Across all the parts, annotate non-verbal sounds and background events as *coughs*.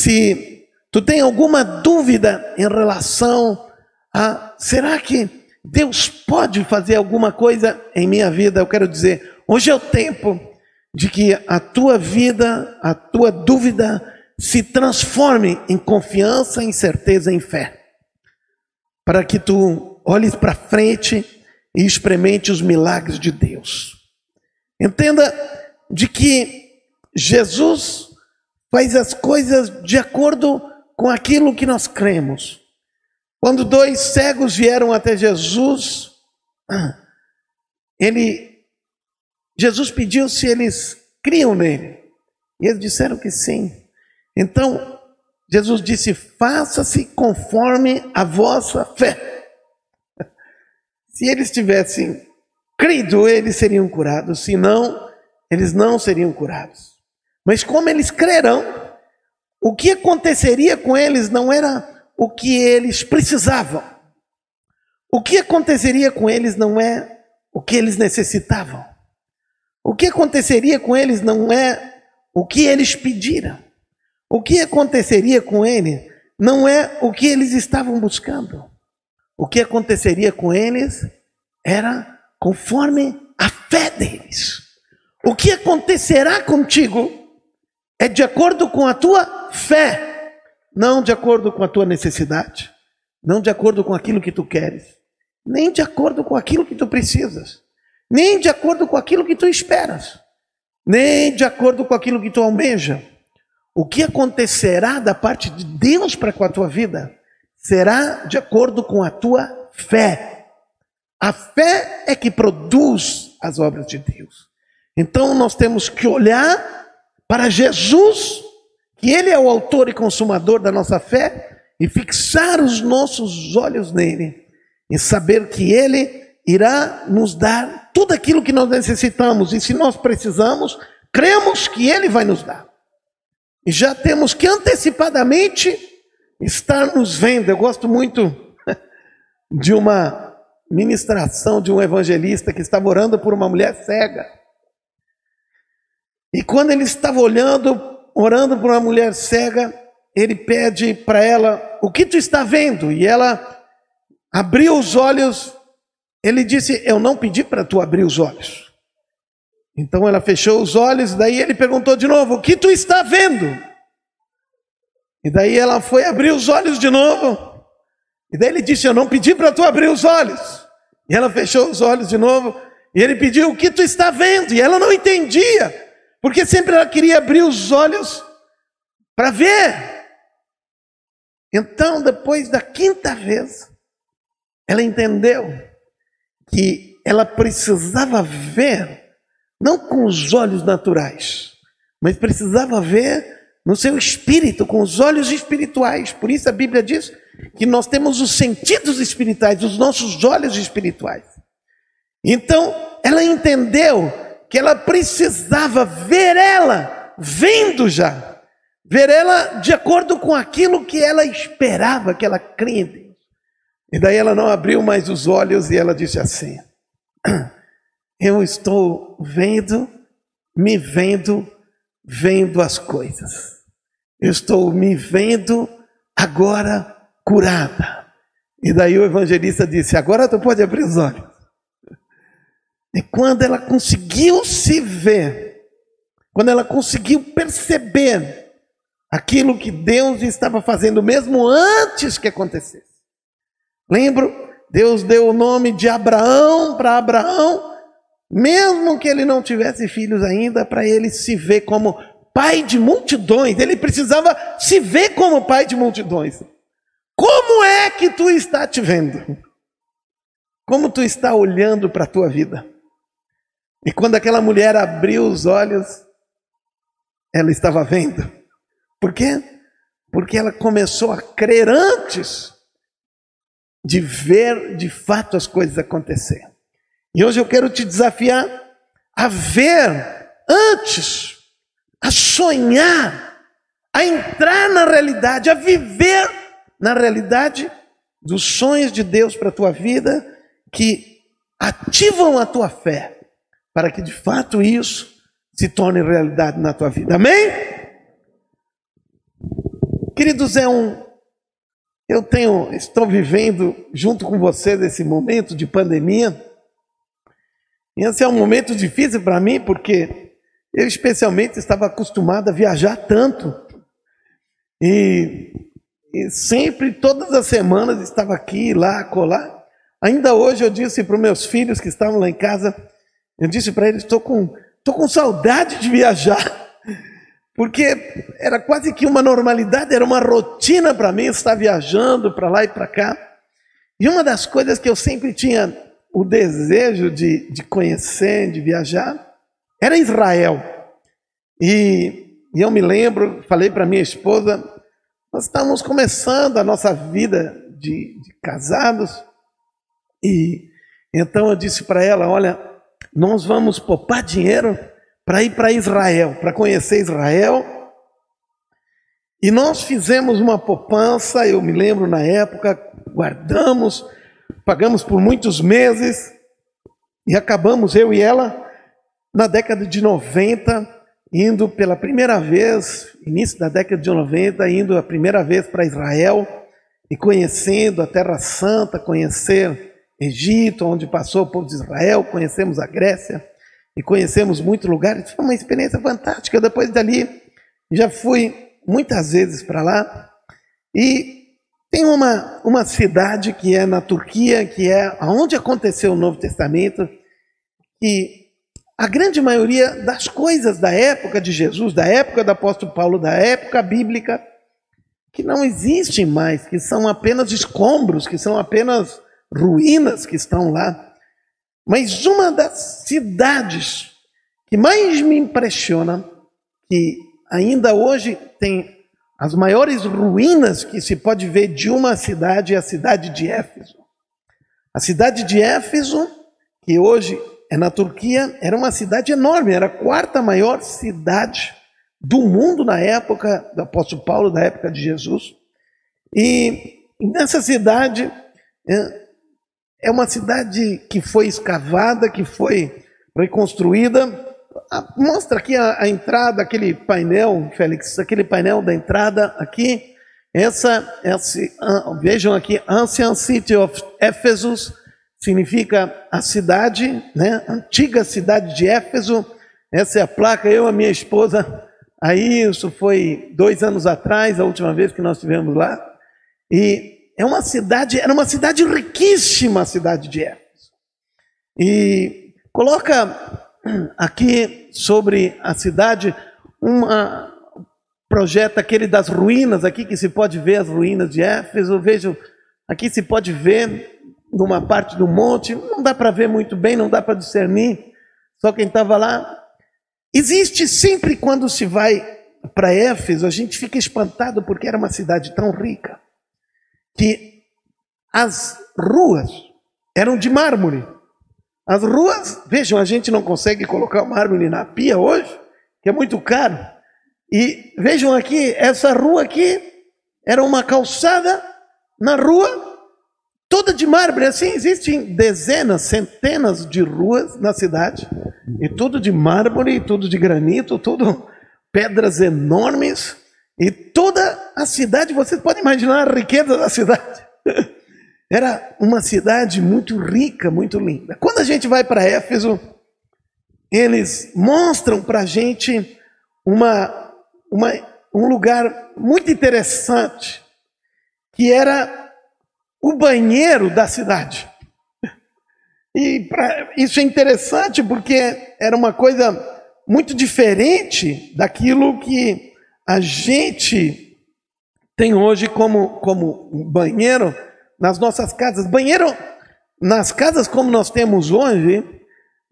se tu tem alguma dúvida em relação a será que Deus pode fazer alguma coisa em minha vida, eu quero dizer, hoje é o tempo de que a tua vida, a tua dúvida se transforme em confiança, em certeza, em fé. Para que tu olhes para frente e experimente os milagres de Deus. Entenda de que Jesus faz as coisas de acordo com aquilo que nós cremos. Quando dois cegos vieram até Jesus, *clears throat* ele Jesus pediu se eles criam nele. E eles disseram que sim. Então, Jesus disse: "Faça-se conforme a vossa fé". *laughs* Se eles tivessem crido, eles seriam curados, se não, eles não seriam curados. Mas como eles crerão, o que aconteceria com eles não era o que eles precisavam. O que aconteceria com eles não é o que eles necessitavam. O que aconteceria com eles não é o que eles pediram. O que aconteceria com eles não é o que eles estavam buscando. O que aconteceria com eles era conforme a fé deles. O que acontecerá contigo é de acordo com a tua fé, não de acordo com a tua necessidade, não de acordo com aquilo que tu queres, nem de acordo com aquilo que tu precisas, nem de acordo com aquilo que tu esperas, nem de acordo com aquilo que tu almeja. O que acontecerá da parte de Deus para com a tua vida será de acordo com a tua fé. A fé é que produz as obras de Deus. Então nós temos que olhar para Jesus, que Ele é o autor e consumador da nossa fé, e fixar os nossos olhos nele, e saber que Ele irá nos dar tudo aquilo que nós necessitamos, e se nós precisamos, cremos que Ele vai nos dar. E já temos que antecipadamente estar nos vendo. Eu gosto muito *laughs* de uma ministração de um evangelista que estava orando por uma mulher cega. E quando ele estava olhando, orando por uma mulher cega, ele pede para ela: O que tu está vendo? E ela abriu os olhos. Ele disse: Eu não pedi para tu abrir os olhos. Então ela fechou os olhos, daí ele perguntou de novo: O que tu está vendo? E daí ela foi abrir os olhos de novo. E daí ele disse: Eu não pedi para tu abrir os olhos. E ela fechou os olhos de novo. E ele pediu: O que tu está vendo? E ela não entendia. Porque sempre ela queria abrir os olhos para ver. Então, depois da quinta vez, ela entendeu que ela precisava ver, não com os olhos naturais, mas precisava ver no seu espírito, com os olhos espirituais. Por isso a Bíblia diz que nós temos os sentidos espirituais, os nossos olhos espirituais. Então, ela entendeu que ela precisava ver ela vendo já, ver ela de acordo com aquilo que ela esperava, que ela cria em Deus. E daí ela não abriu mais os olhos e ela disse assim: *clears throat* Eu estou vendo, me vendo, vendo as coisas. Eu estou me vendo agora curada. E daí o evangelista disse: Agora tu pode abrir os olhos. E quando ela conseguiu se ver, quando ela conseguiu perceber aquilo que Deus estava fazendo mesmo antes que acontecesse. Lembro, Deus deu o nome de Abraão para Abraão, mesmo que ele não tivesse filhos ainda, para ele se ver como pai de multidões. Ele precisava se ver como pai de multidões. Como é que tu está te vendo? Como tu está olhando para a tua vida? E quando aquela mulher abriu os olhos, ela estava vendo. Por quê? Porque ela começou a crer antes de ver de fato as coisas acontecer. E hoje eu quero te desafiar a ver antes, a sonhar, a entrar na realidade, a viver na realidade dos sonhos de Deus para a tua vida que ativam a tua fé para que de fato isso se torne realidade na tua vida. Amém? Queridos, é um. Eu tenho, estou vivendo junto com vocês esse momento de pandemia. E esse é um momento difícil para mim, porque eu, especialmente, estava acostumado a viajar tanto. E, e sempre, todas as semanas, estava aqui, lá, colar. Ainda hoje eu disse para os meus filhos que estavam lá em casa, eu disse para eles, estou com, tô com saudade de viajar. Porque era quase que uma normalidade, era uma rotina para mim estar viajando para lá e para cá. E uma das coisas que eu sempre tinha o desejo de, de conhecer, de viajar, era Israel. E, e eu me lembro, falei para minha esposa, nós estávamos começando a nossa vida de, de casados, e então eu disse para ela: Olha, nós vamos poupar dinheiro para ir para Israel, para conhecer Israel. E nós fizemos uma poupança, eu me lembro na época, guardamos, pagamos por muitos meses e acabamos, eu e ela, na década de 90, indo pela primeira vez, início da década de 90, indo a primeira vez para Israel e conhecendo a Terra Santa, conhecer Egito, onde passou o povo de Israel, conhecemos a Grécia e conhecemos muitos lugares. Foi uma experiência fantástica. Depois dali, já fui muitas vezes para lá. E tem uma, uma cidade que é na Turquia, que é onde aconteceu o Novo Testamento, que a grande maioria das coisas da época de Jesus, da época do apóstolo Paulo, da época bíblica, que não existem mais, que são apenas escombros, que são apenas ruínas que estão lá. Mas uma das cidades que mais me impressiona, que ainda hoje tem as maiores ruínas que se pode ver de uma cidade, é a cidade de Éfeso. A cidade de Éfeso, que hoje é na Turquia, era uma cidade enorme, era a quarta maior cidade do mundo na época do apóstolo Paulo, da época de Jesus. E nessa cidade, é, uma cidade que foi escavada, que foi reconstruída. Ah, mostra aqui a, a entrada, aquele painel, Félix, aquele painel da entrada aqui. Essa, uh, vejam aqui, Ancient City of Ephesus, significa a cidade, né? Antiga cidade de Éfeso. Essa é a placa. Eu, a minha esposa, aí isso foi dois anos atrás, a última vez que nós estivemos lá. E é uma cidade, era uma cidade riquíssima, a cidade de Éfeso. E coloca aqui sobre a cidade uma projeto aquele das ruínas aqui que se pode ver as ruínas de Éfeso. Vejo aqui se pode ver numa parte do monte, não dá para ver muito bem, não dá para discernir. Só quem estava lá. Existe sempre quando se vai para Éfeso, a gente fica espantado porque era uma cidade tão rica que as ruas eram de mármore. As ruas, vejam, a gente não consegue colocar o mármore na pia hoje, que é muito caro. E vejam aqui, essa rua aqui era uma calçada na rua toda de mármore. Assim, existem dezenas, centenas de ruas na cidade, e tudo de mármore, tudo de granito, tudo pedras enormes. E toda a cidade, vocês podem imaginar a riqueza da cidade. *laughs* Era uma cidade muito rica, muito linda. Quando a gente vai para Éfeso, eles mostram para a gente uma, uma, um lugar muito interessante, que era o banheiro da cidade. *laughs* E pra, isso é interessante porque era uma coisa muito diferente daquilo que a gente tem hoje como, como banheiro nas nossas casas. Banheiro nas casas como nós temos hoje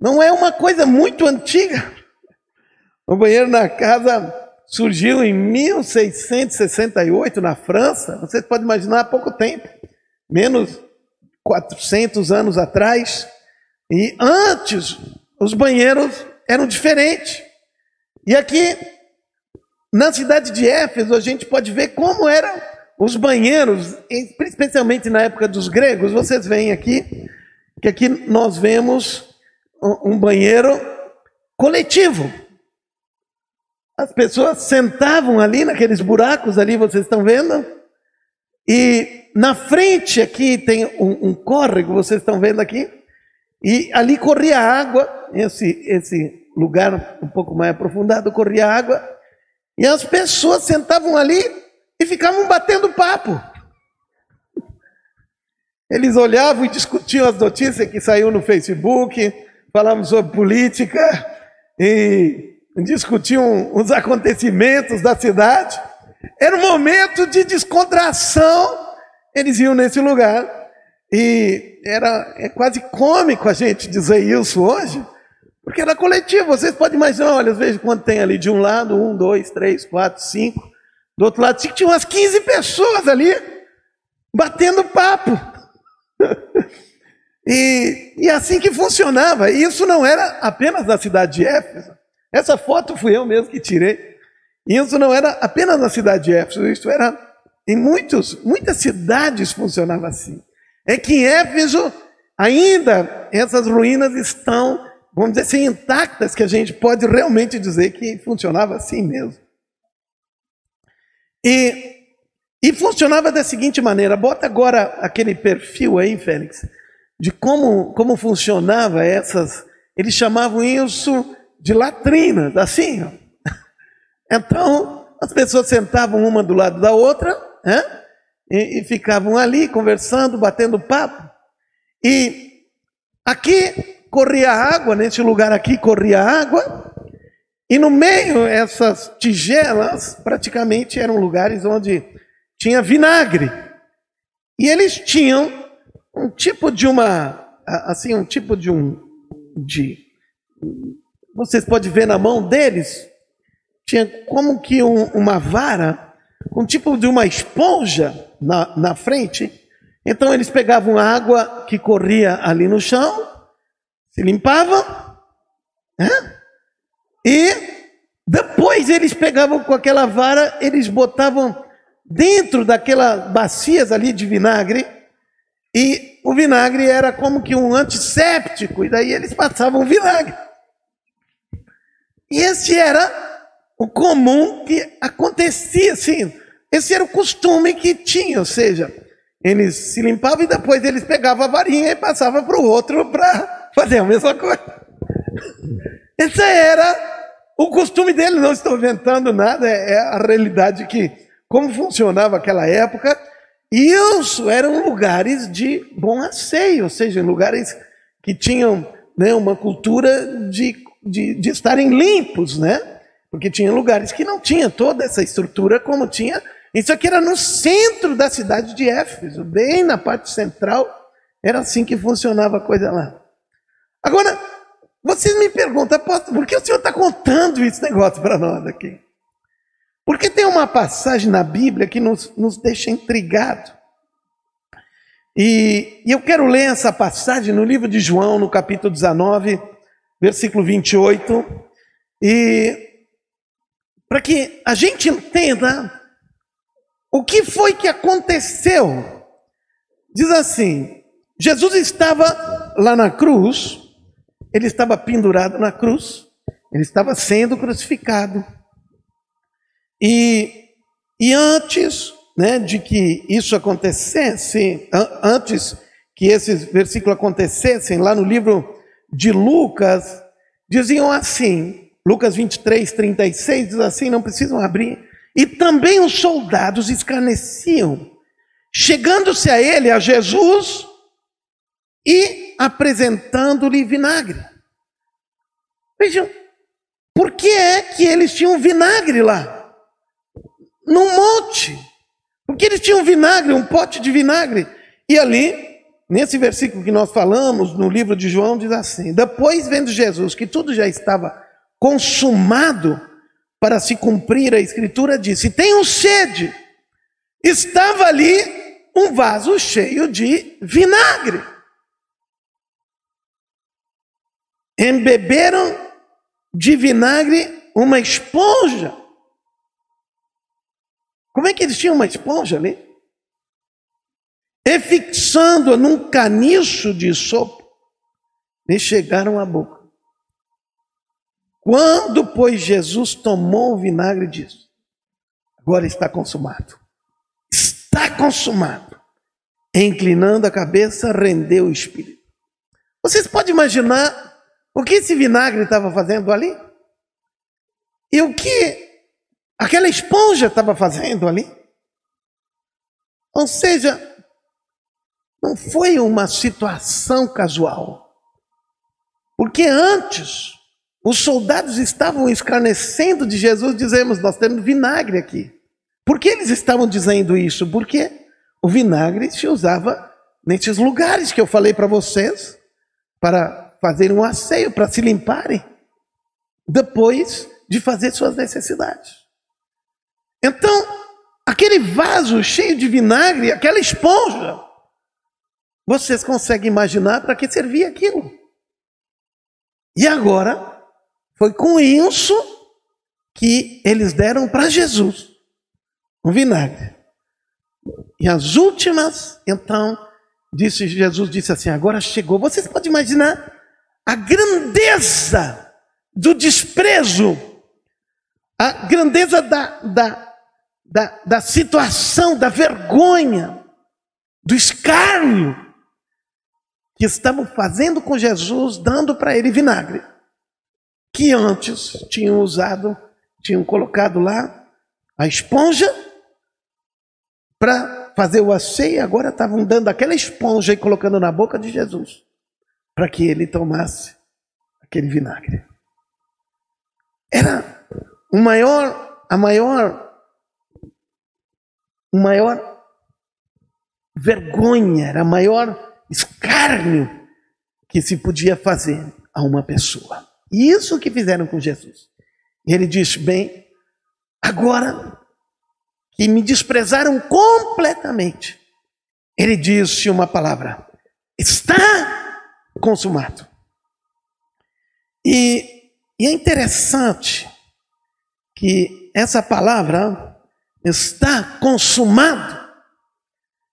não é uma coisa muito antiga. O banheiro na casa surgiu em 1668 na França. Vocês podem imaginar há pouco tempo, menos 400 anos atrás. E antes os banheiros eram diferentes. E aqui na cidade de Éfeso, a gente pode ver como eram os banheiros, especialmente na época dos gregos. Vocês veem aqui, que aqui nós vemos um banheiro coletivo. as pessoas sentavam ali naqueles buracos ali, vocês estão vendo? E na frente aqui tem um, um córrego, vocês estão vendo aqui? E ali corria água, esse, esse lugar um pouco mais aprofundado corria água, e as pessoas sentavam ali e ficavam batendo papo. Eles olhavam e discutiam as notícias que saíram no Facebook, falavam sobre política e discutiam os acontecimentos da cidade. Era um momento de descontração. Eles iam nesse lugar e era é quase cômico a gente dizer isso hoje, porque era coletivo. Vocês podem imaginar, olha, veja quanto tem ali de um lado, um, dois, três, quatro, cinco. Do outro lado, tinha umas 15 pessoas ali batendo papo. *laughs* e, e assim que funcionava. E isso não era apenas na cidade de Éfeso. Essa foto fui eu mesmo que tirei. Isso não era apenas na cidade de Éfeso, isso era em muitos, muitas cidades funcionava assim. É que em Éfeso ainda essas ruínas estão, vamos dizer assim, intactas, que a gente pode realmente dizer que funcionava assim mesmo. E, e funcionava da seguinte maneira: bota agora aquele perfil aí, Félix, de como, como funcionava essas. Eles chamavam isso de latrinas, assim. Ó. *laughs* Então, as pessoas sentavam uma do lado da outra, né? e, e ficavam ali conversando, batendo papo. E aqui corria água, nesse lugar aqui corria água, e no meio essas tigelas praticamente eram lugares onde tinha vinagre. E eles tinham um tipo de uma, assim, um tipo de um, de, vocês podem ver na mão deles, tinha como que um, uma vara, um tipo de uma esponja, na, na frente. Então eles pegavam água que corria ali no chão, se limpavam, né? e depois eles pegavam com aquela vara, eles botavam dentro daquelas bacias ali de vinagre, e o vinagre era como que um antisséptico, e daí eles passavam vinagre. E esse era o comum que acontecia assim. Esse era o costume que tinha, ou seja, eles se limpavam e depois eles pegavam a varinha e passavam para o outro para fazer a mesma coisa. Esse era o costume dele, não estou inventando nada, é, é a realidade que, como funcionava aquela época, e isso eram lugares de bom asseio, ou seja, lugares que tinham né, uma cultura de, de, de estarem limpos, né? Porque tinha lugares que não tinha toda essa estrutura como tinha isso aqui era no centro da cidade de Éfeso, bem na parte central. Era assim que funcionava a coisa lá. Agora, vocês me perguntam, por que o senhor está contando esse negócio para nós aqui? Porque tem uma passagem na Bíblia que nos, nos deixa intrigados. E, e eu quero ler essa passagem no livro de João, no capítulo 19, versículo 28. E para que a gente entenda o que foi que aconteceu? Diz assim: Jesus estava lá na cruz, ele estava pendurado na cruz, ele estava sendo crucificado. E, e antes né, de que isso acontecesse, antes que esses versículos acontecessem, lá no livro de Lucas, diziam assim, Lucas 23, 36, diz assim, não precisam abrir, e também os soldados escarneciam, chegando-se a ele, a Jesus, e apresentando-lhe vinagre. Vejam, por que é que eles tinham vinagre lá? Num monte. Porque eles tinham vinagre, um pote de vinagre. E ali, nesse versículo que nós falamos, no livro de João, diz assim: Depois, vendo Jesus que tudo já estava consumado, para se cumprir a escritura disse: tenham sede. Estava ali um vaso cheio de vinagre. Embeberam de vinagre uma esponja. Como é que eles tinham uma esponja ali? E fixando-a num caniço de sopo, lhe chegaram à boca. Quando, pois, Jesus tomou o vinagre, disse: Agora está consumado. Está consumado. Inclinando a cabeça, rendeu o espírito. Vocês podem imaginar o que esse vinagre estava fazendo ali? E o que aquela esponja estava fazendo ali? Ou seja, não foi uma situação casual. Porque antes, os soldados estavam escarnecendo de Jesus, dizemos: Nós temos vinagre aqui. Por que eles estavam dizendo isso? Porque o vinagre se usava nesses lugares que eu falei para vocês, para fazer um asseio, para se limparem, depois de fazer suas necessidades. Então, aquele vaso cheio de vinagre, aquela esponja, vocês conseguem imaginar para que servia aquilo? E agora, foi com isso que eles deram para Jesus um vinagre. E as últimas, então, disse Jesus disse assim: agora chegou. Vocês podem imaginar a grandeza do desprezo, a grandeza da, da, da, da situação, da vergonha, do escárnio que estavam fazendo com Jesus, dando para ele vinagre, que antes tinham usado, tinham colocado lá a esponja para fazer o asseio, agora estavam dando aquela esponja e colocando na boca de Jesus, para que ele tomasse aquele vinagre. Era o maior, a maior, o maior vergonha, era a maior escárnio que se podia fazer a uma pessoa. E isso que fizeram com Jesus. E ele disse: Bem, agora que me desprezaram completamente, ele disse uma palavra: Está consumado. E, e é interessante que essa palavra está consumado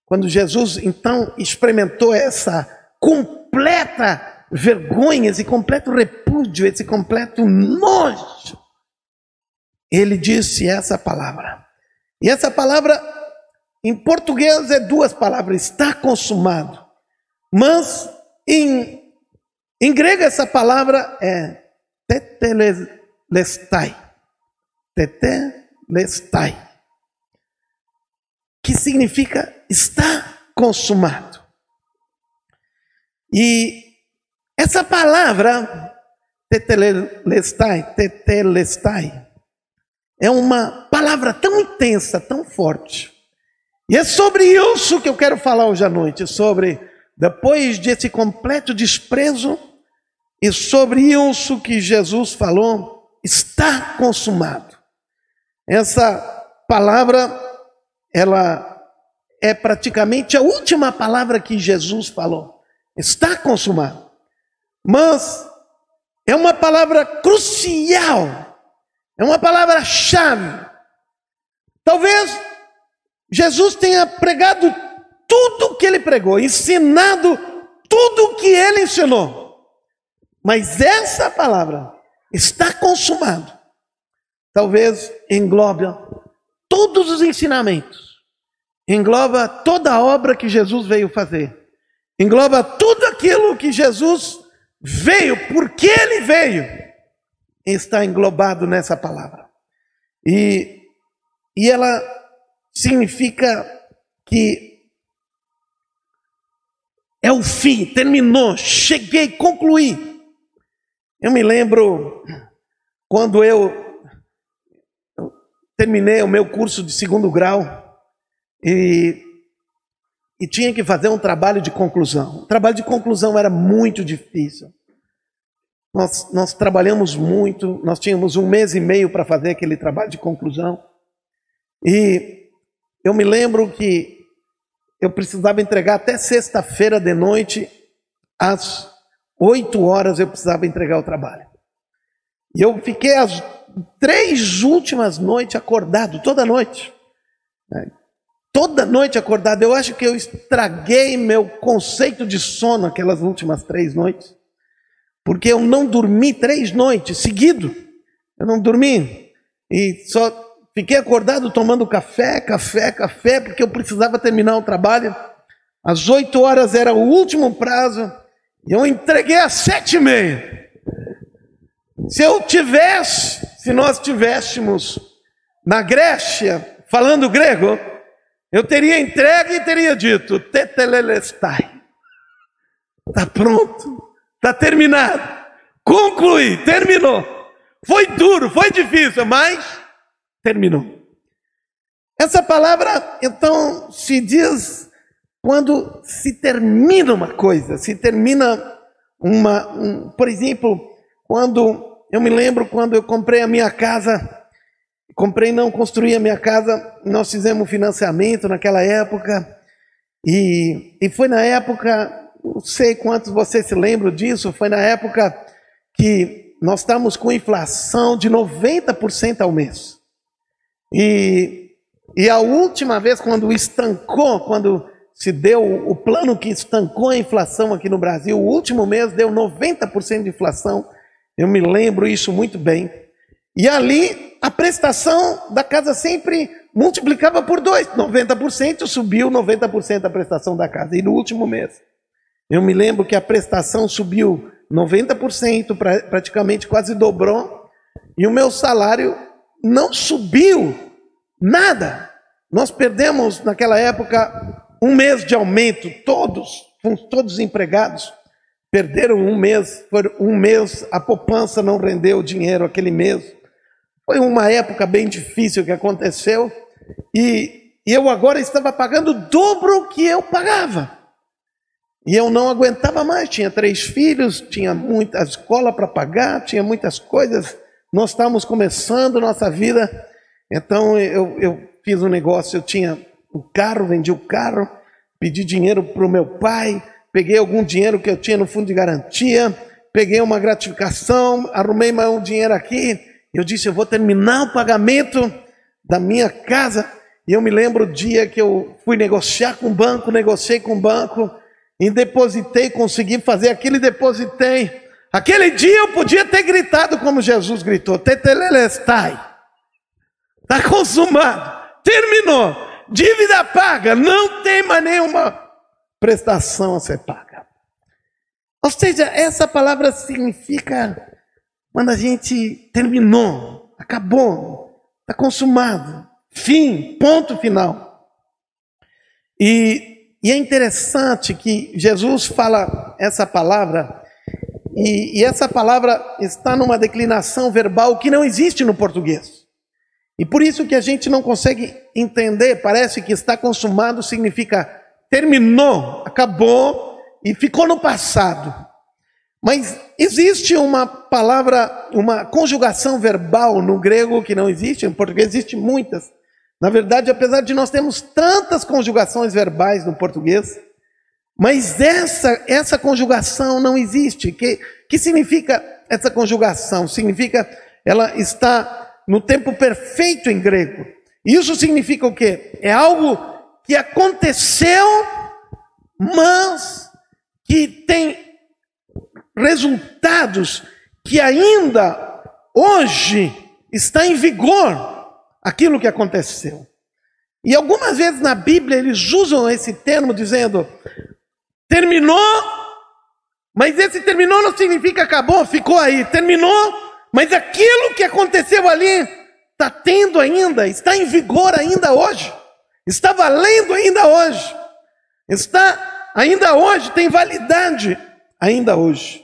quando Jesus então experimentou essa completa vergonha, esse completo repúdio, esse completo nojo, ele disse essa palavra. E essa palavra, em português, é duas palavras: está consumado. Mas em, em grego, essa palavra é tetelestai. Tetelestai que significa está consumado. E essa palavra, tetelestai, tetelestai, é uma palavra tão intensa, tão forte. E é sobre isso que eu quero falar hoje à noite, sobre depois desse completo desprezo e sobre isso que Jesus falou, está consumado. Essa palavra ela é praticamente a última palavra que Jesus falou. Está consumado. Mas é uma palavra crucial. É uma palavra-chave. Talvez Jesus tenha pregado tudo que ele pregou, ensinado tudo o que ele ensinou. Mas essa palavra está consumado. Talvez englobe todos os ensinamentos engloba toda a obra que Jesus veio fazer, engloba tudo aquilo que Jesus veio, porque ele veio, está englobado nessa palavra. E, e ela significa que é o fim, terminou, cheguei, concluí. Eu me lembro quando eu, terminei o meu curso de segundo grau, e, e tinha que fazer um trabalho de conclusão. O trabalho de conclusão era muito difícil. Nós, nós trabalhamos muito, nós tínhamos um mês e meio para fazer aquele trabalho de conclusão. E eu me lembro que eu precisava entregar até sexta-feira de noite, às oito horas eu precisava entregar o trabalho. E eu fiquei as três últimas noites acordado, toda noite toda noite acordado. Eu acho que eu estraguei meu conceito de sono aquelas últimas três noites, porque eu não dormi três noites seguido. Eu não dormi. E só fiquei acordado tomando café, café, café, porque eu precisava terminar o trabalho. Às oito horas era o último prazo. E eu entreguei às sete e meia. Se eu tivesse, se nós tivéssemos na Grécia, falando grego, eu teria entregue e teria dito: Tetelelestai. Está pronto, está terminado, concluí, terminou. Foi duro, foi difícil, mas terminou. Essa palavra, então, se diz quando se termina uma coisa, se termina uma, um, por exemplo, quando eu me lembro quando eu comprei a minha casa, comprei não construí a minha casa, nós fizemos financiamento naquela época e, e foi na época não sei quantos vocês se lembram disso, foi na época que nós estávamos com inflação de 90% ao mês. E, e a última vez, quando estancou, quando se deu o plano que estancou a inflação aqui no Brasil, o último mês deu 90% de inflação, eu me lembro isso muito bem. E ali a prestação da casa sempre multiplicava por dois, 90% subiu 90% a prestação da casa, e no último mês. Eu me lembro que a prestação subiu 90%, praticamente quase dobrou, e o meu salário não subiu nada. Nós perdemos naquela época um mês de aumento, todos, todos empregados, perderam um mês, foi um mês, a poupança não rendeu dinheiro aquele mês. Foi uma época bem difícil que aconteceu, e, e eu agora estava pagando o dobro que eu pagava. E eu não aguentava mais, tinha três filhos, tinha muita escola para pagar, tinha muitas coisas. Nós estávamos começando nossa vida, então eu, eu fiz um negócio, eu tinha o carro, vendi o carro, pedi dinheiro para o meu pai, peguei algum dinheiro que eu tinha no fundo de garantia, peguei uma gratificação, arrumei mais um dinheiro aqui, eu disse, eu vou terminar o pagamento da minha casa, e eu me lembro o dia que eu fui negociar com o banco, negociei com o banco, e depositei, consegui fazer aquilo e depositei. Aquele dia eu podia ter gritado como Jesus gritou: Tetelelestai. Está consumado. Terminou. Dívida paga. Não tem mais nenhuma prestação a ser paga. Ou seja, essa palavra significa quando a gente terminou, acabou, está consumado, fim, ponto final. E e é interessante que Jesus fala essa palavra, e, e, essa palavra está numa declinação verbal que não existe no português. E por isso que a gente não consegue entender, parece que está consumado significa terminou, acabou e ficou no passado. Mas existe uma palavra, uma conjugação verbal no grego que não existe, no português existe muitas, na verdade, apesar de nós termos tantas conjugações verbais no português, mas essa, essa conjugação não existe. Que, que significa essa conjugação? Significa ela está no tempo perfeito em grego. Isso significa o quê? É algo que aconteceu, mas que tem resultados que ainda hoje está em vigor aquilo que aconteceu. E algumas vezes na Bíblia eles usam esse termo dizendo: terminou, mas esse terminou não significa acabou, ficou aí. Terminou, mas aquilo que aconteceu ali está tendo ainda, está em vigor ainda hoje, está valendo ainda hoje, está ainda hoje, tem validade ainda hoje.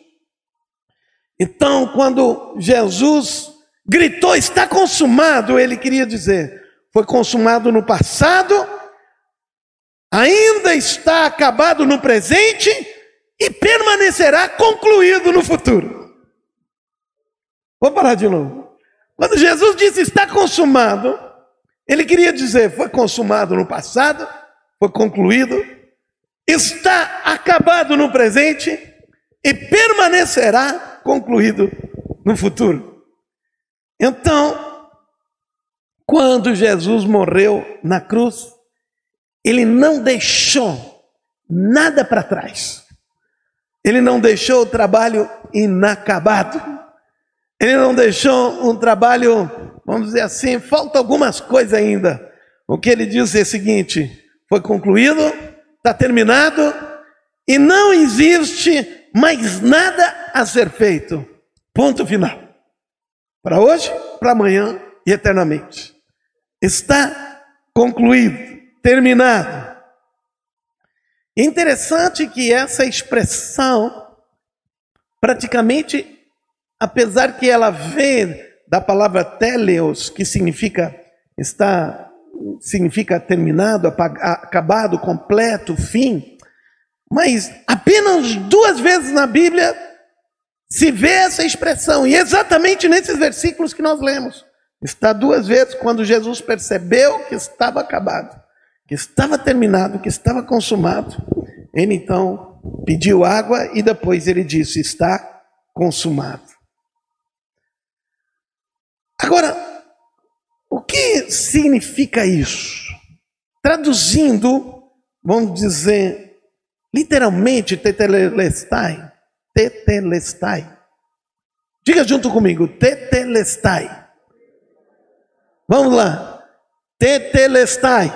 Então, quando Jesus gritou: Está consumado, ele queria dizer. Foi consumado no passado, ainda está acabado no presente e permanecerá concluído no futuro. Vou parar de novo. Quando Jesus disse está consumado, ele queria dizer foi consumado no passado, foi concluído, está acabado no presente e permanecerá concluído no futuro. Então, quando Jesus morreu na cruz, ele não deixou nada para trás. Ele não deixou o trabalho inacabado. Ele não deixou um trabalho, vamos dizer assim, falta algumas coisas ainda. O que ele diz é o seguinte: foi concluído, está terminado, e não existe mais nada a ser feito. Ponto final. Para hoje, para amanhã e eternamente. Está concluído, terminado. Interessante que essa expressão, praticamente, apesar que ela vem da palavra teleos, que significa está significa terminado, acabado, completo, fim, mas apenas duas vezes na Bíblia se vê essa expressão, e exatamente nesses versículos que nós lemos. Está duas vezes quando Jesus percebeu que estava acabado, que estava terminado, que estava consumado. Ele então pediu água e depois ele disse: Está consumado. Agora, o que significa isso? Traduzindo, vamos dizer, Literalmente, tetelestai. Tetelestai. Diga junto comigo, tetelestai. Vamos lá. Tetelestai.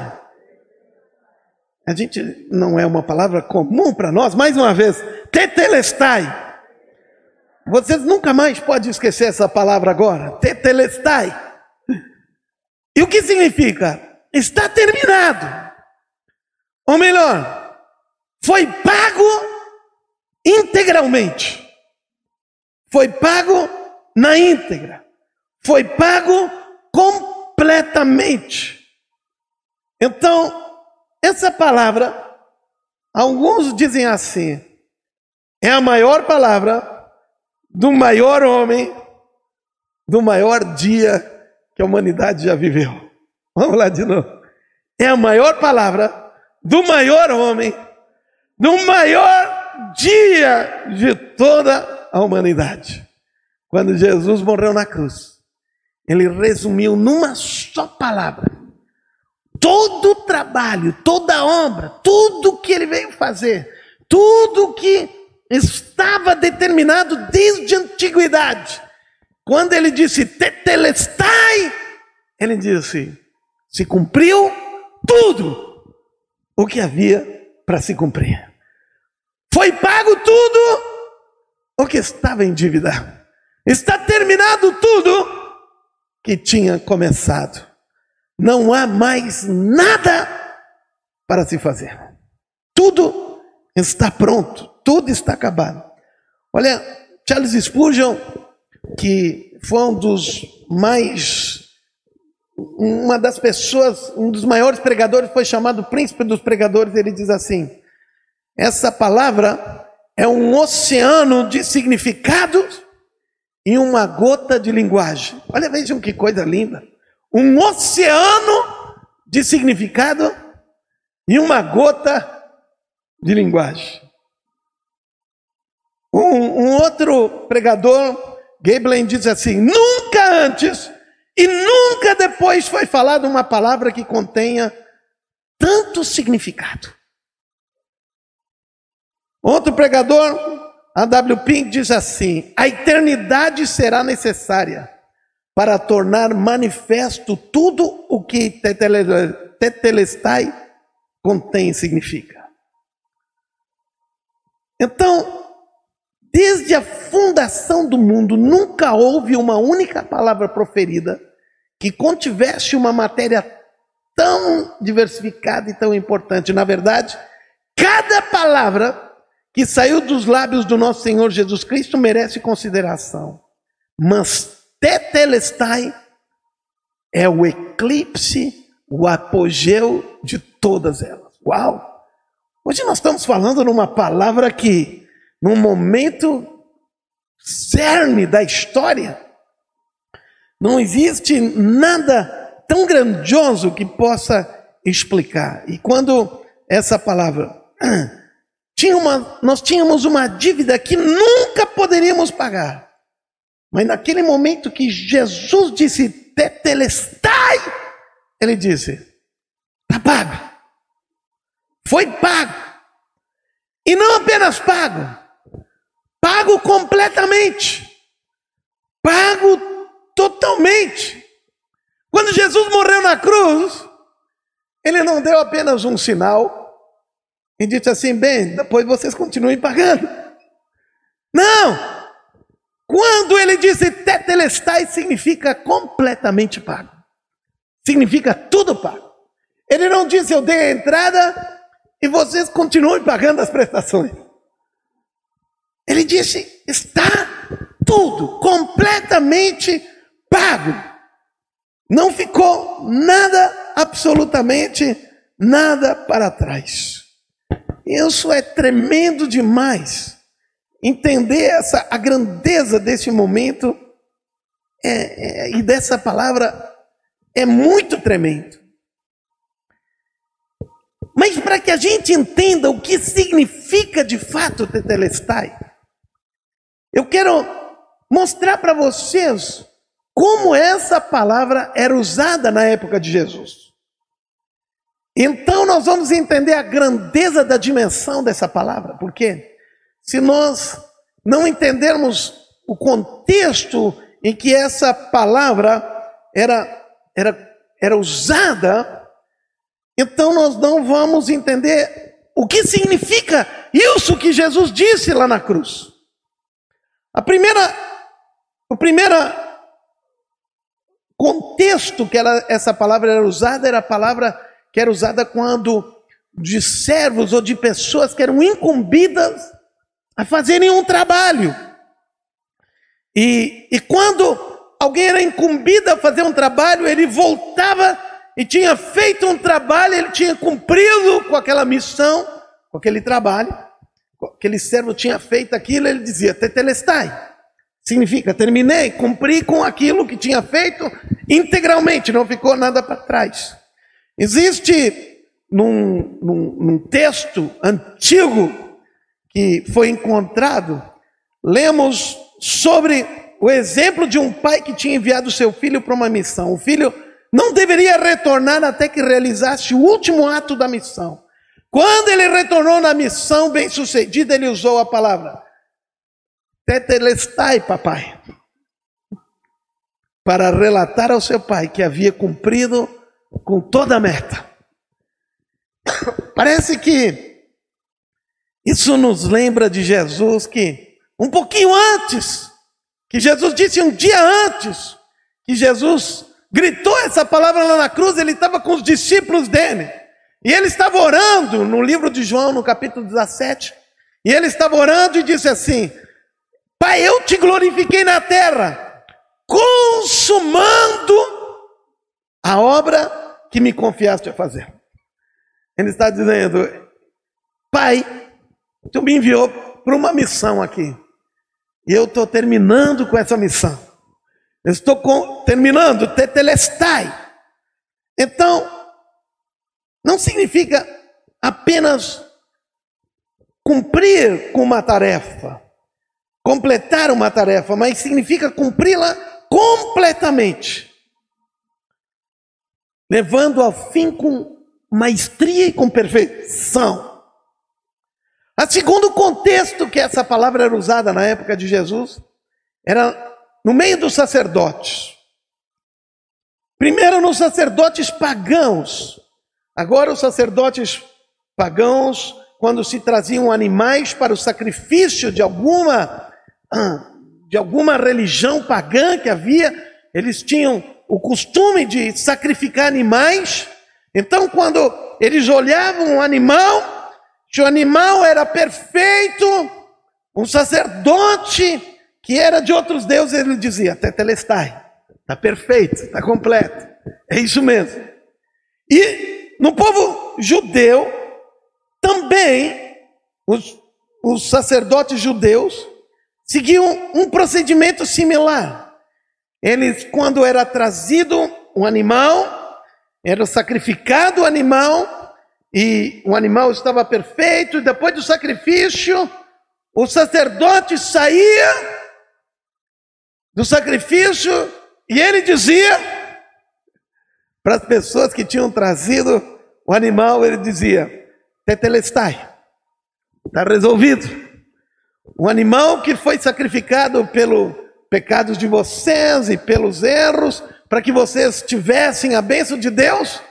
A gente não é uma palavra comum para nós, mais uma vez, tetelestai. Vocês nunca mais podem esquecer essa palavra agora, tetelestai. E o que significa? Está terminado. Ou melhor, foi pago integralmente. Foi pago na íntegra. Foi pago completamente. Então, essa palavra, alguns dizem assim, é a maior palavra do maior homem, do maior dia que a humanidade já viveu. Vamos lá de novo. É a maior palavra do maior homem no maior dia de toda a humanidade. Quando Jesus morreu na cruz, ele resumiu numa só palavra todo o trabalho, toda a obra, tudo que ele veio fazer, tudo que estava determinado desde a antiguidade. Quando ele disse tetelestai, ele disse: se cumpriu tudo o que havia para se cumprir. Foi pago tudo o que estava em dívida. Está terminado tudo que tinha começado. Não há mais nada para se fazer. Tudo está pronto, tudo está acabado. Olha, Charles Spurgeon, que foi um dos mais uma das pessoas, um dos maiores pregadores, foi chamado príncipe dos pregadores. Ele diz assim: essa palavra é um oceano de significados e uma gota de linguagem. Olha, vejam que coisa linda. Um oceano de significado e uma gota de linguagem. Um, um outro pregador, Gabriel, diz assim: nunca antes e nunca depois foi falada uma palavra que contenha tanto significado. Outro pregador, A.W. Pink, diz assim: a eternidade será necessária para tornar manifesto tudo o que Tetelestai contém e significa. Então, Desde a fundação do mundo, nunca houve uma única palavra proferida que contivesse uma matéria tão diversificada e tão importante. Na verdade, cada palavra que saiu dos lábios do nosso Senhor Jesus Cristo merece consideração. Mas tetelestai é o eclipse, o apogeu de todas elas. Uau! Hoje nós estamos falando numa palavra que num momento cerne da história. Não existe nada tão grandioso que possa explicar. E quando essa palavra *clears throat* tinha uma, nós tínhamos uma dívida que nunca poderíamos pagar. Mas naquele momento que Jesus disse tetelestai, ele disse: está pago. Foi pago. E não apenas pago, pago completamente. pago totalmente. Quando Jesus morreu na cruz, ele não deu apenas um sinal e disse assim: bem, depois vocês continuem pagando. Não! Quando ele disse tetelestai, significa completamente pago. Significa tudo pago. Ele não disse eu dei a entrada e vocês continuem pagando as prestações. Ele disse está tudo completamente pago. Não ficou nada, absolutamente nada para trás. Isso é tremendo demais. Entender essa, a grandeza desse momento é, é, e dessa palavra é muito tremendo. Mas para que a gente entenda o que significa de fato Tetelestai, eu quero mostrar para vocês como essa palavra era usada na época de Jesus. Então nós vamos entender a grandeza da dimensão dessa palavra, porque se nós não entendermos o contexto em que essa palavra era, era, era usada, então nós não vamos entender o que significa isso que Jesus disse lá na cruz. A primeira, o primeiro contexto que ela, essa palavra era usada era a palavra que era usada quando de servos ou de pessoas que eram incumbidas a fazerem um trabalho. E, e quando alguém era incumbido a fazer um trabalho, ele voltava e tinha feito um trabalho, ele tinha cumprido com aquela missão, com aquele trabalho aquele servo tinha feito aquilo, ele dizia, tetelestai. Significa, terminei, cumpri com aquilo que tinha feito integralmente, não ficou nada para trás. Existe num, num, num texto antigo que foi encontrado, lemos sobre o exemplo de um pai que tinha enviado seu filho para uma missão. O filho não deveria retornar até que realizasse o último ato da missão. Quando ele retornou na missão bem sucedida, ele usou a palavra Tetelestai, papai, para relatar ao seu pai que havia cumprido com toda a meta. Parece que isso nos lembra de Jesus que um pouquinho antes, que Jesus disse um dia antes, que Jesus gritou essa palavra lá na cruz, ele estava com os discípulos dele. E ele estava orando no livro de João, no capítulo 17. E ele estava orando e disse assim: Pai, eu te glorifiquei na terra, consumando a obra que me confiaste a fazer. Ele está dizendo: Pai, tu me enviou para uma missão aqui. E eu estou terminando com essa missão. Eu estou com, terminando, tetelestai. Então, não significa apenas cumprir com uma tarefa, completar uma tarefa, mas significa cumpri-la completamente, levando ao fim com maestria e com perfeição. A segundo contexto que essa palavra era usada na época de Jesus era no meio dos sacerdotes. Primeiro nos sacerdotes pagãos, Agora, os sacerdotes pagãos, quando se traziam animais para o sacrifício de alguma, *clears throat* de alguma religião pagã que havia, eles tinham o costume de sacrificar animais. Então, quando eles olhavam um animal, se o animal era perfeito, um sacerdote que era de outros deuses, ele dizia: Tetelestai, está perfeito, está completo. É isso mesmo. E no povo judeu, também, os, os sacerdotes judeus seguiam um procedimento similar. Eles, quando era trazido um animal, era sacrificado o animal, e o animal estava perfeito, e depois do sacrifício, o sacerdote saía do sacrifício e ele dizia: para as pessoas que tinham trazido o animal, ele dizia: Tetelestai, está resolvido. O animal que foi sacrificado pelo, pecados de vocês e pelos erros, para que vocês tivessem a bênção de Deus.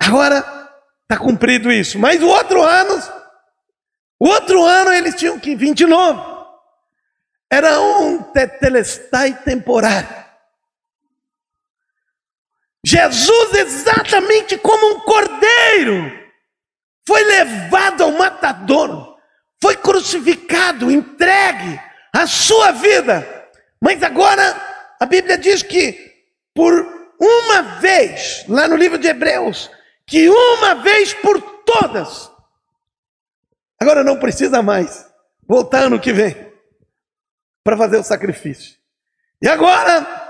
Agora está cumprido isso. Mas o outro ano, o outro ano eles tinham que vir de novo. Era um tetelestai temporário. Jesus, exatamente como um cordeiro, foi levado ao matador, foi crucificado, entregue a sua vida. Mas agora a Bíblia diz que por uma vez, lá no livro de Hebreus, que uma vez por todas, agora não precisa mais voltar ano que vem para fazer o sacrifício. E agora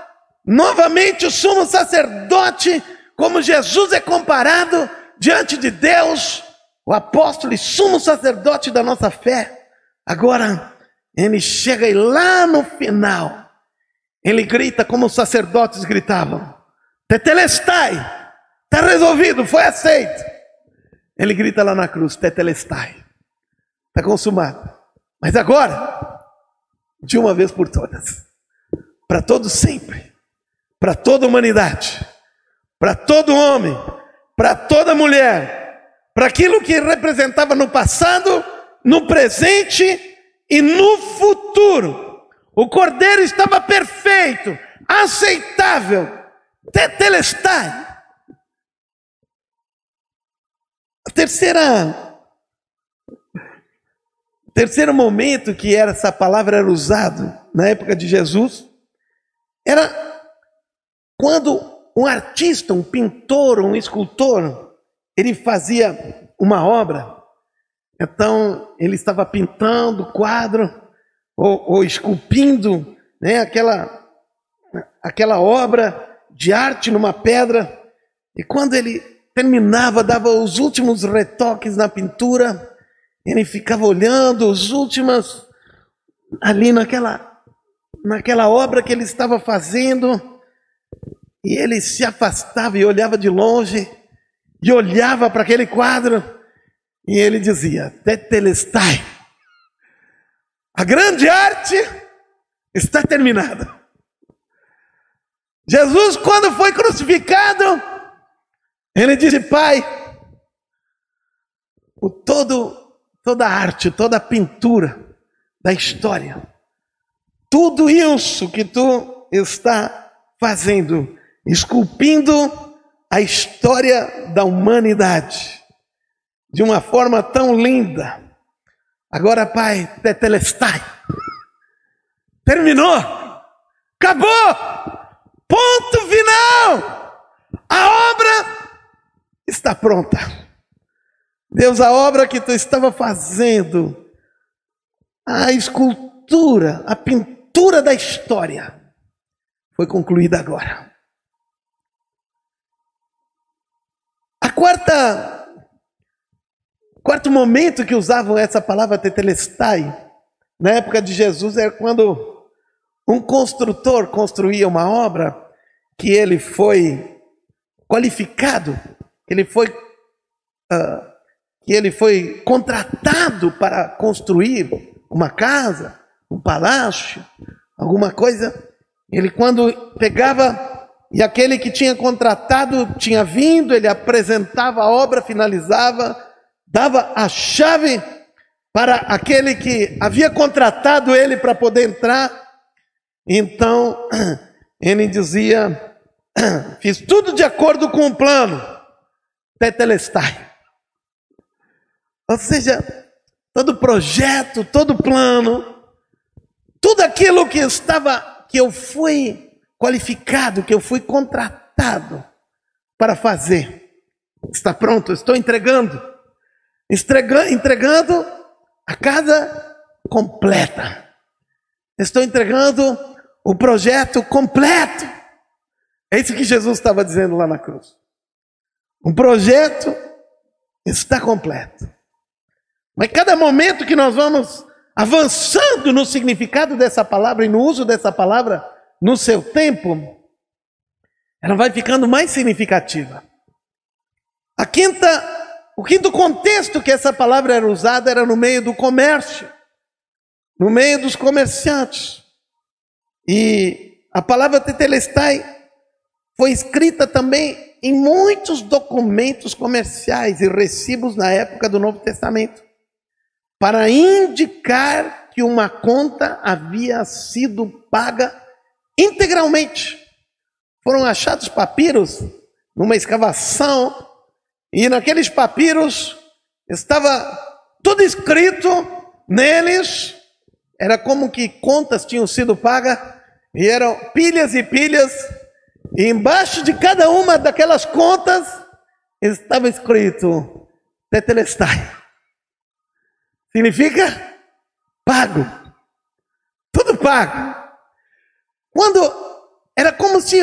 Novamente, o sumo sacerdote, como Jesus é comparado diante de Deus, o apóstolo e sumo sacerdote da nossa fé. Agora, ele chega e lá no final, ele grita como os sacerdotes gritavam: Tetelestai, está resolvido, foi aceito. Ele grita lá na cruz: Tetelestai, está consumado. Mas agora, de uma vez por todas, para todos sempre para toda a humanidade, para todo homem, para toda mulher, para aquilo que representava no passado, no presente e no futuro. O cordeiro estava perfeito, aceitável, tetelestai. A terceira terceiro momento que essa palavra era usado na época de Jesus era quando um artista, um pintor, um escultor, ele fazia uma obra, então ele estava pintando o quadro ou, ou esculpindo né, aquela, aquela obra de arte numa pedra, e quando ele terminava, dava os últimos retoques na pintura, ele ficava olhando os últimos ali naquela, naquela obra que ele estava fazendo. E ele se afastava e olhava de longe, e olhava para aquele quadro, e ele dizia: Tetelestai, a grande arte está terminada. Jesus, quando foi crucificado, ele disse: Pai, o todo, toda a arte, toda a pintura da história, tudo isso que tu está fazendo esculpindo a história da humanidade de uma forma tão linda. Agora, Pai, tetelestai. Terminou. Acabou. Ponto final. A obra está pronta. Deus, a obra que tu estava fazendo, a escultura, a pintura da história, foi concluída agora. Quarta, quarto momento que usavam essa palavra tetelestai, na época de Jesus, era quando um construtor construía uma obra que ele foi qualificado, ele foi, uh, que ele foi contratado para construir uma casa, um palácio, alguma coisa. Ele quando pegava e aquele que tinha contratado tinha vindo, ele apresentava a obra, finalizava, dava a chave para aquele que havia contratado ele para poder entrar. Então, *clears throat* ele dizia: *clears throat* Fiz tudo de acordo com o plano, tetelestai. Ou seja, todo projeto, todo plano, tudo aquilo que estava, que eu fui qualificado, que eu fui contratado para fazer. Está pronto, estou entregando. entregando a casa completa. Estou entregando o projeto completo. É isso que Jesus estava dizendo lá na cruz. O projeto está completo. Mas cada momento que nós vamos avançando no significado dessa palavra e no uso dessa palavra, no seu tempo, ela vai ficando mais significativa. A quinta, o quinto contexto que essa palavra era usada era no meio do comércio, no meio dos comerciantes. E a palavra tetelestai foi escrita também em muitos documentos comerciais e recibos na época do Novo Testamento, para indicar que uma conta havia sido paga integralmente. Foram achados papiros numa escavação, e naqueles papiros estava tudo escrito neles, era como que contas tinham sido pagas, e eram pilhas e pilhas, e embaixo de cada uma daquelas contas estava escrito Tetelestai. Significa pago. Tudo pago. Quando era como se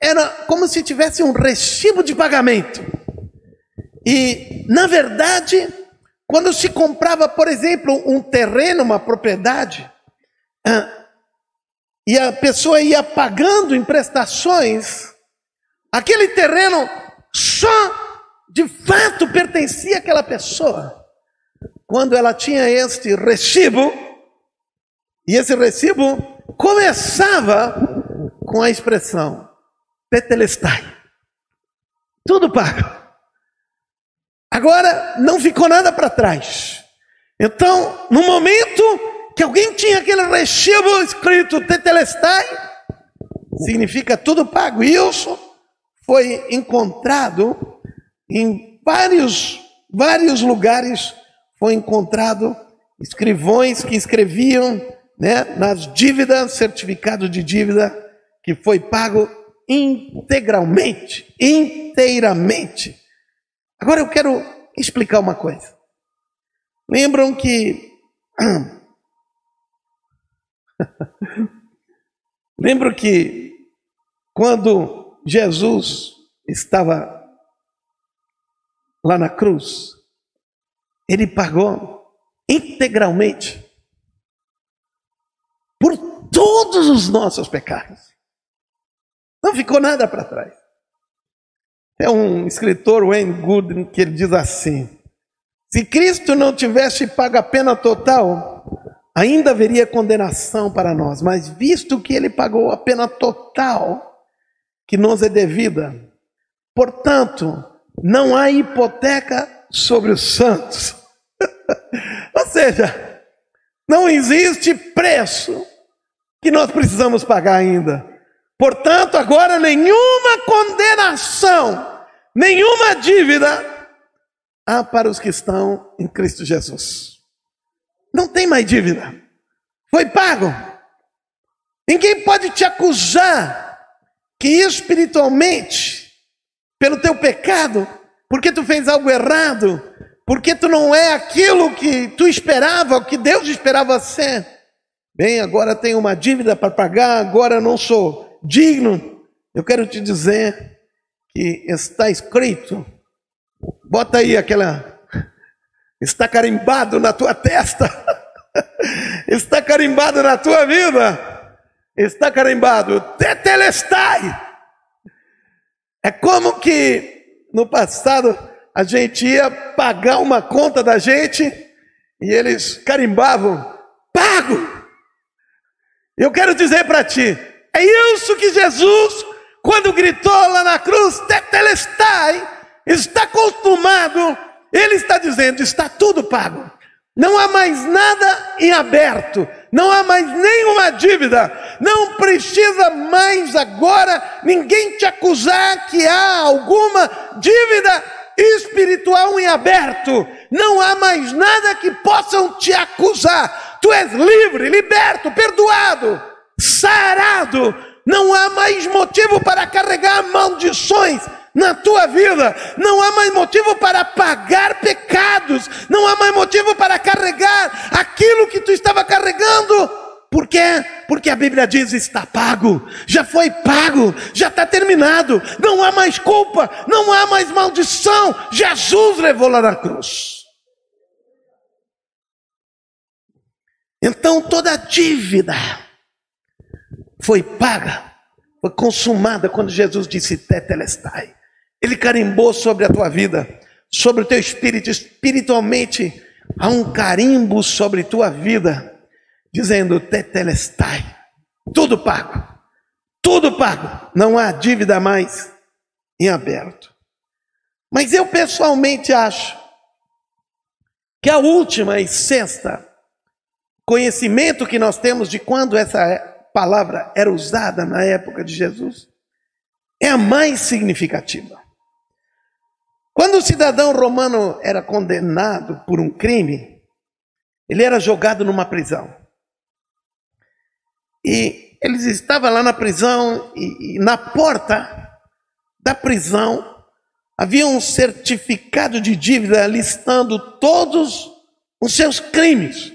era como se tivesse um recibo de pagamento. E na verdade, quando se comprava, por exemplo, um terreno, uma propriedade, ah, e a pessoa ia pagando em prestações, aquele terreno só de fato pertencia àquela pessoa quando ela tinha este recibo, e esse recibo começava com a expressão Tetelestai. Tudo pago. Agora não ficou nada para trás. Então, no momento que alguém tinha aquele recibo escrito Tetelestai, significa tudo pago. E isso foi encontrado em vários, vários lugares foi encontrado escrivões que escreviam né, nas dívidas, certificado de dívida, que foi pago integralmente, inteiramente. Agora eu quero explicar uma coisa. Lembram que. *coughs* Lembram que quando Jesus estava lá na cruz, ele pagou integralmente todos os nossos pecados. Não ficou nada para trás. É um escritor, Wayne Gooding, que ele diz assim: se Cristo não tivesse pago a pena total, ainda haveria condenação para nós, mas visto que ele pagou a pena total que nos é devida, portanto, não há hipoteca sobre os santos. *laughs* Ou seja, não existe preço que nós precisamos pagar ainda. Portanto, agora nenhuma condenação, nenhuma dívida há para os que estão em Cristo Jesus. Não tem mais dívida. Foi pago. Ninguém pode te acusar que espiritualmente, pelo teu pecado, porque tu fez algo errado, porque tu não é aquilo que tu esperava, o que Deus esperava ser. Bem, agora tenho uma dívida para pagar, agora não sou digno. Eu quero te dizer que está escrito, bota aí aquela, *laughs* está carimbado na tua testa, *laughs* está carimbado na tua vida, está carimbado, tetelestai. É como que no passado, a gente ia pagar uma conta da gente e eles carimbavam: pago. Eu quero dizer para ti, é isso que Jesus, quando gritou lá na cruz, tetelestai, está acostumado, ele está dizendo: está tudo pago. Não há mais nada em aberto, não há mais nenhuma dívida, não precisa mais agora ninguém te acusar que há alguma dívida espiritual em aberto, não há mais nada que possam te acusar, tu és livre, liberto, perdoado, sarado, não há mais motivo para carregar maldições na tua vida, não há mais motivo para pagar pecados, não há mais motivo para carregar aquilo que tu estava carregando. Por quê? Porque a Bíblia diz: está pago, já foi pago, já está terminado, não há mais culpa, não há mais maldição. Jesus levou lá na cruz. Então toda a dívida foi paga, foi consumada quando Jesus disse tetelestai. Ele carimbou sobre a tua vida, sobre o teu espírito, espiritualmente, há um carimbo sobre tua vida, dizendo: Tetelestai, Tudo pago. Tudo pago. Não há dívida mais em aberto. Mas eu pessoalmente acho que a última e sexta conhecimento que nós temos de quando essa palavra era usada na época de Jesus é a mais significativa. Quando o cidadão romano era condenado por um crime, ele era jogado numa prisão. E eles estavam lá na prisão e, e na porta da prisão havia um certificado de dívida listando todos os seus crimes.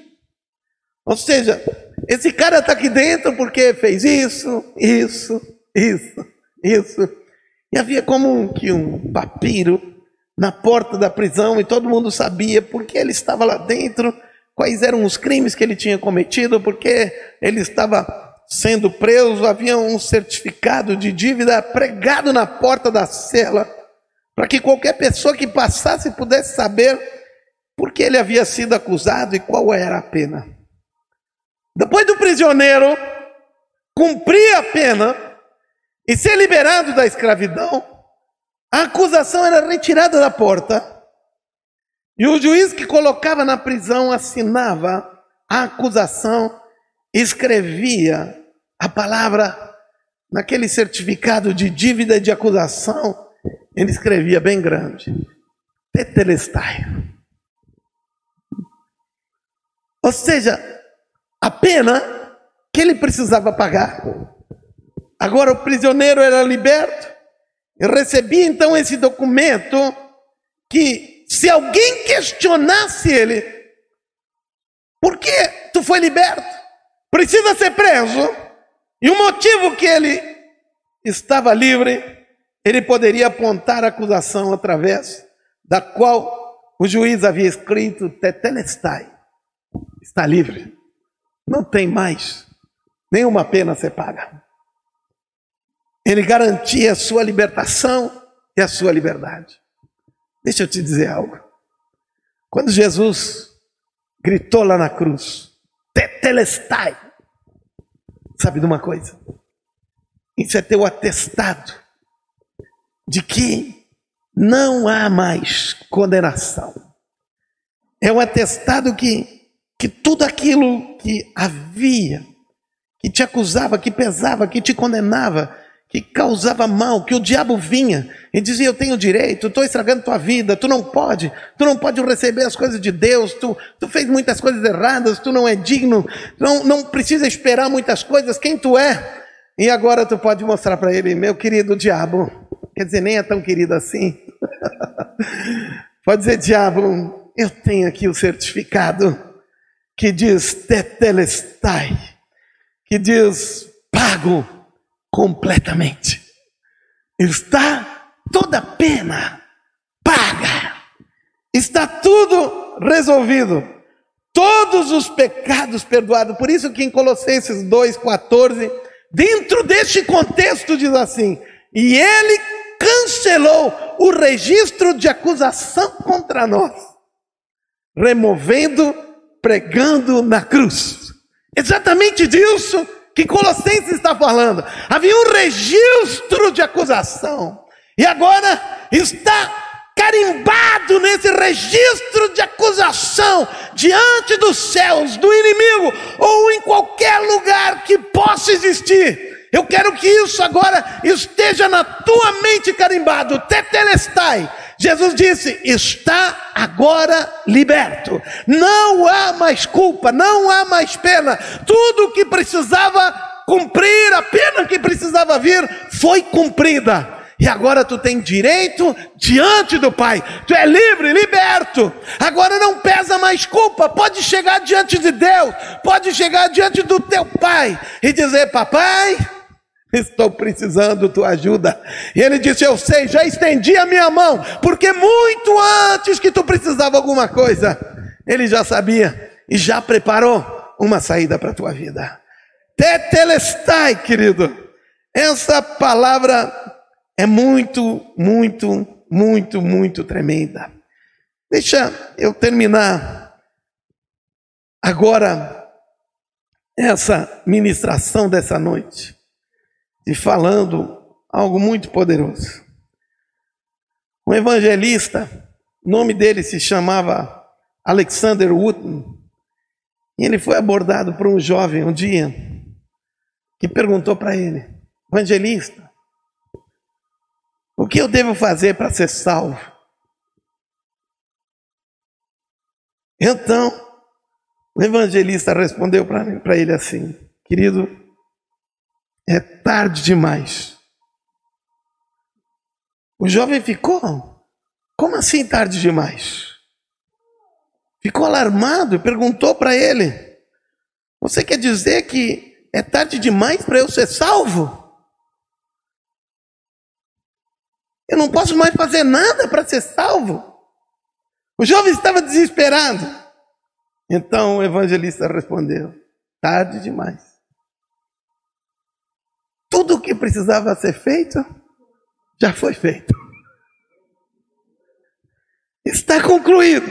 Ou seja, esse cara está aqui dentro porque fez isso, isso, isso, isso. E havia como um, que um papiro na porta da prisão e todo mundo sabia porque ele estava lá dentro, quais eram os crimes que ele tinha cometido, porque ele estava sendo preso, havia um certificado de dívida pregado na porta da cela, para que qualquer pessoa que passasse pudesse saber por que ele havia sido acusado e qual era a pena. Depois do prisioneiro cumprir a pena e ser liberado da escravidão, a acusação era retirada da porta e o juiz que colocava na prisão assinava a acusação escrevia a palavra naquele certificado de dívida de acusação, ele escrevia bem grande: Tetelestai. Ou seja, a pena que ele precisava pagar. Agora o prisioneiro era liberto e recebia então esse documento que se alguém questionasse ele, por que tu foi liberto? precisa ser preso, e o motivo que ele estava livre, ele poderia apontar a acusação através da qual o juiz havia escrito tetelestai, está livre, não tem mais nenhuma pena a ser paga. Ele garantia a sua libertação e a sua liberdade. Deixa eu te dizer algo. Quando Jesus gritou lá na cruz, tetelestai. Sabe de uma coisa? Isso é teu atestado de que não há mais condenação. É um atestado que, que tudo aquilo que havia, que te acusava, que pesava, que te condenava, que causava mal, que o diabo vinha e dizia: Eu tenho direito, estou estragando tua vida, tu não pode, tu não pode receber as coisas de Deus, tu, tu fez muitas coisas erradas, tu não é digno, não, não precisa esperar muitas coisas, quem tu é? E agora tu pode mostrar para ele, meu querido diabo, quer dizer, nem é tão querido assim. *laughs* pode dizer, diabo, eu tenho aqui o certificado que diz tetelestai, que diz pago completamente. Está toda pena paga. Está tudo resolvido. Todos os pecados perdoados. Por isso que em Colossenses 2:14, dentro deste contexto diz assim: "E ele cancelou o registro de acusação contra nós, removendo, pregando na cruz." Exatamente disso que Colossenses está falando. Havia um registro de acusação. E agora está carimbado nesse registro de acusação diante dos céus, do inimigo, ou em qualquer lugar que possa existir. Eu quero que isso agora esteja na tua mente carimbado. Tetelestai Jesus disse: está agora liberto. Não há mais culpa, não há mais pena. Tudo o que precisava cumprir, a pena que precisava vir, foi cumprida. E agora tu tem direito diante do Pai. Tu é livre, liberto. Agora não pesa mais culpa. Pode chegar diante de Deus, pode chegar diante do teu Pai e dizer: Papai, Estou precisando tua ajuda. E ele disse: Eu sei, já estendi a minha mão, porque muito antes que tu precisava alguma coisa, ele já sabia e já preparou uma saída para a tua vida. Tetelestai, querido. Essa palavra é muito, muito, muito, muito tremenda. Deixa eu terminar agora essa ministração dessa noite e falando algo muito poderoso. Um evangelista, o nome dele se chamava Alexander Wooten, e ele foi abordado por um jovem um dia que perguntou para ele: Evangelista, o que eu devo fazer para ser salvo? Então, o evangelista respondeu para ele assim: Querido, é tarde demais. O jovem ficou, como assim tarde demais? Ficou alarmado e perguntou para ele: Você quer dizer que é tarde demais para eu ser salvo? Eu não posso mais fazer nada para ser salvo. O jovem estava desesperado. Então o evangelista respondeu: tarde demais. Tudo o que precisava ser feito já foi feito. Está concluído.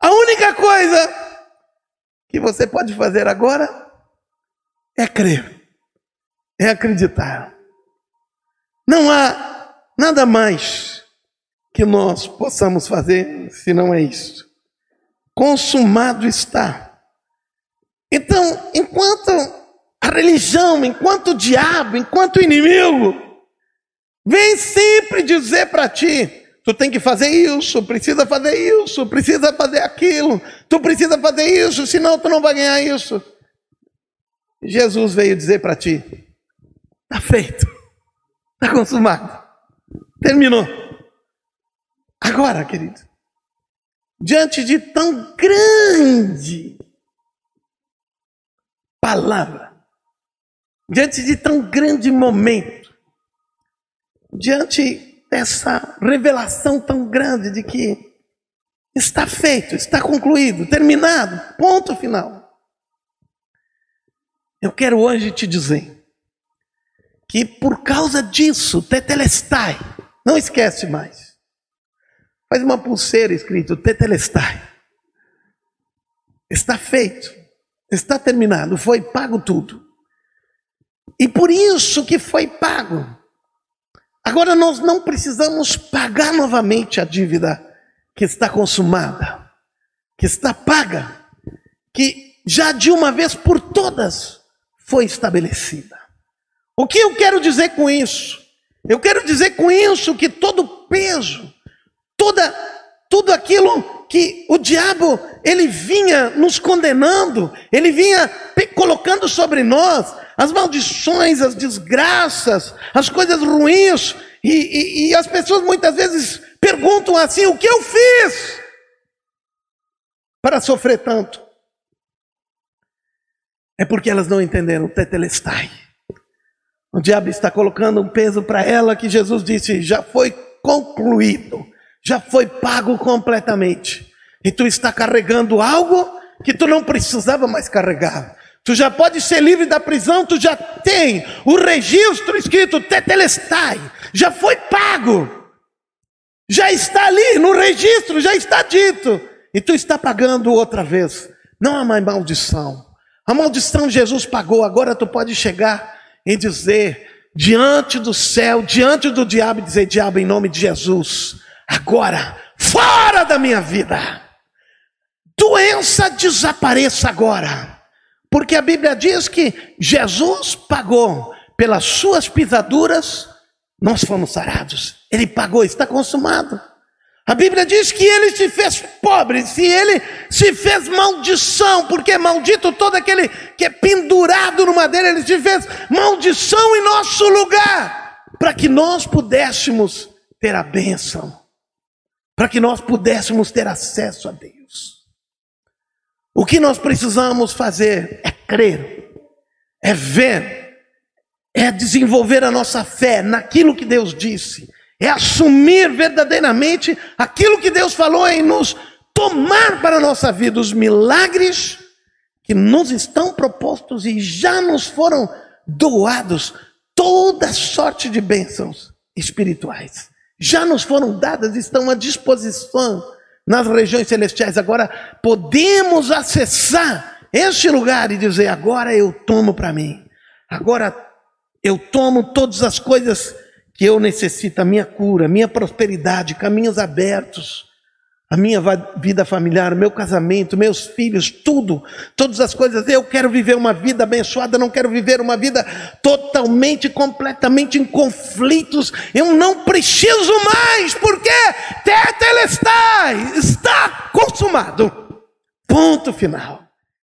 A única coisa que você pode fazer agora é crer, é acreditar. Não há nada mais que nós possamos fazer se não é isso. Consumado está. Então, enquanto a religião, enquanto diabo, enquanto inimigo, vem sempre dizer para ti: tu tem que fazer isso, precisa fazer isso, precisa fazer aquilo, tu precisa fazer isso, senão tu não vai ganhar isso. Jesus veio dizer para ti: está feito, está consumado, terminou. Agora, querido, diante de tão grande palavra, diante de tão grande momento, diante dessa revelação tão grande de que está feito, está concluído, terminado, ponto final. Eu quero hoje te dizer que por causa disso, tetelestai, não esquece mais. Faz uma pulseira escrito Tetelestai. Está feito. Está terminado. Foi pago tudo. E por isso que foi pago. Agora nós não precisamos pagar novamente a dívida que está consumada, que está paga, que já de uma vez por todas foi estabelecida. O que eu quero dizer com isso? Eu quero dizer com isso que todo peso, toda tudo aquilo que o diabo ele vinha nos condenando, ele vinha colocando sobre nós as maldições, as desgraças, as coisas ruins, e, e, e as pessoas muitas vezes perguntam assim: o que eu fiz para sofrer tanto? É porque elas não entenderam o tetelestai. O diabo está colocando um peso para ela que Jesus disse: já foi concluído já foi pago completamente. E tu está carregando algo que tu não precisava mais carregar. Tu já pode ser livre da prisão, tu já tem o registro escrito tetelestai, já foi pago. Já está ali no registro, já está dito. E tu está pagando outra vez. Não há mais maldição. A maldição Jesus pagou, agora tu pode chegar e dizer diante do céu, diante do diabo, dizer: Diabo, em nome de Jesus, agora, fora da minha vida. Doença desapareça agora, porque a Bíblia diz que Jesus pagou pelas suas pisaduras, nós fomos sarados. Ele pagou, está consumado. A Bíblia diz que ele se fez pobre, se ele se fez maldição, porque é maldito todo aquele que é pendurado no madeira, ele se fez maldição em nosso lugar, para que nós pudéssemos ter a bênção para que nós pudéssemos ter acesso a Deus. O que nós precisamos fazer é crer, é ver, é desenvolver a nossa fé naquilo que Deus disse, é assumir verdadeiramente aquilo que Deus falou em nos tomar para a nossa vida os milagres que nos estão propostos e já nos foram doados toda sorte de bênçãos espirituais já nos foram dadas, estão à disposição nas regiões celestiais. Agora podemos acessar este lugar e dizer: agora eu tomo para mim, agora eu tomo todas as coisas que eu necessito, a minha cura, a minha prosperidade, caminhos abertos, a minha vida familiar, meu casamento, meus filhos, tudo, todas as coisas. Eu quero viver uma vida abençoada, não quero viver uma vida totalmente, completamente em conflitos. Eu não preciso mais, porque Tetelestai está consumado. Ponto final.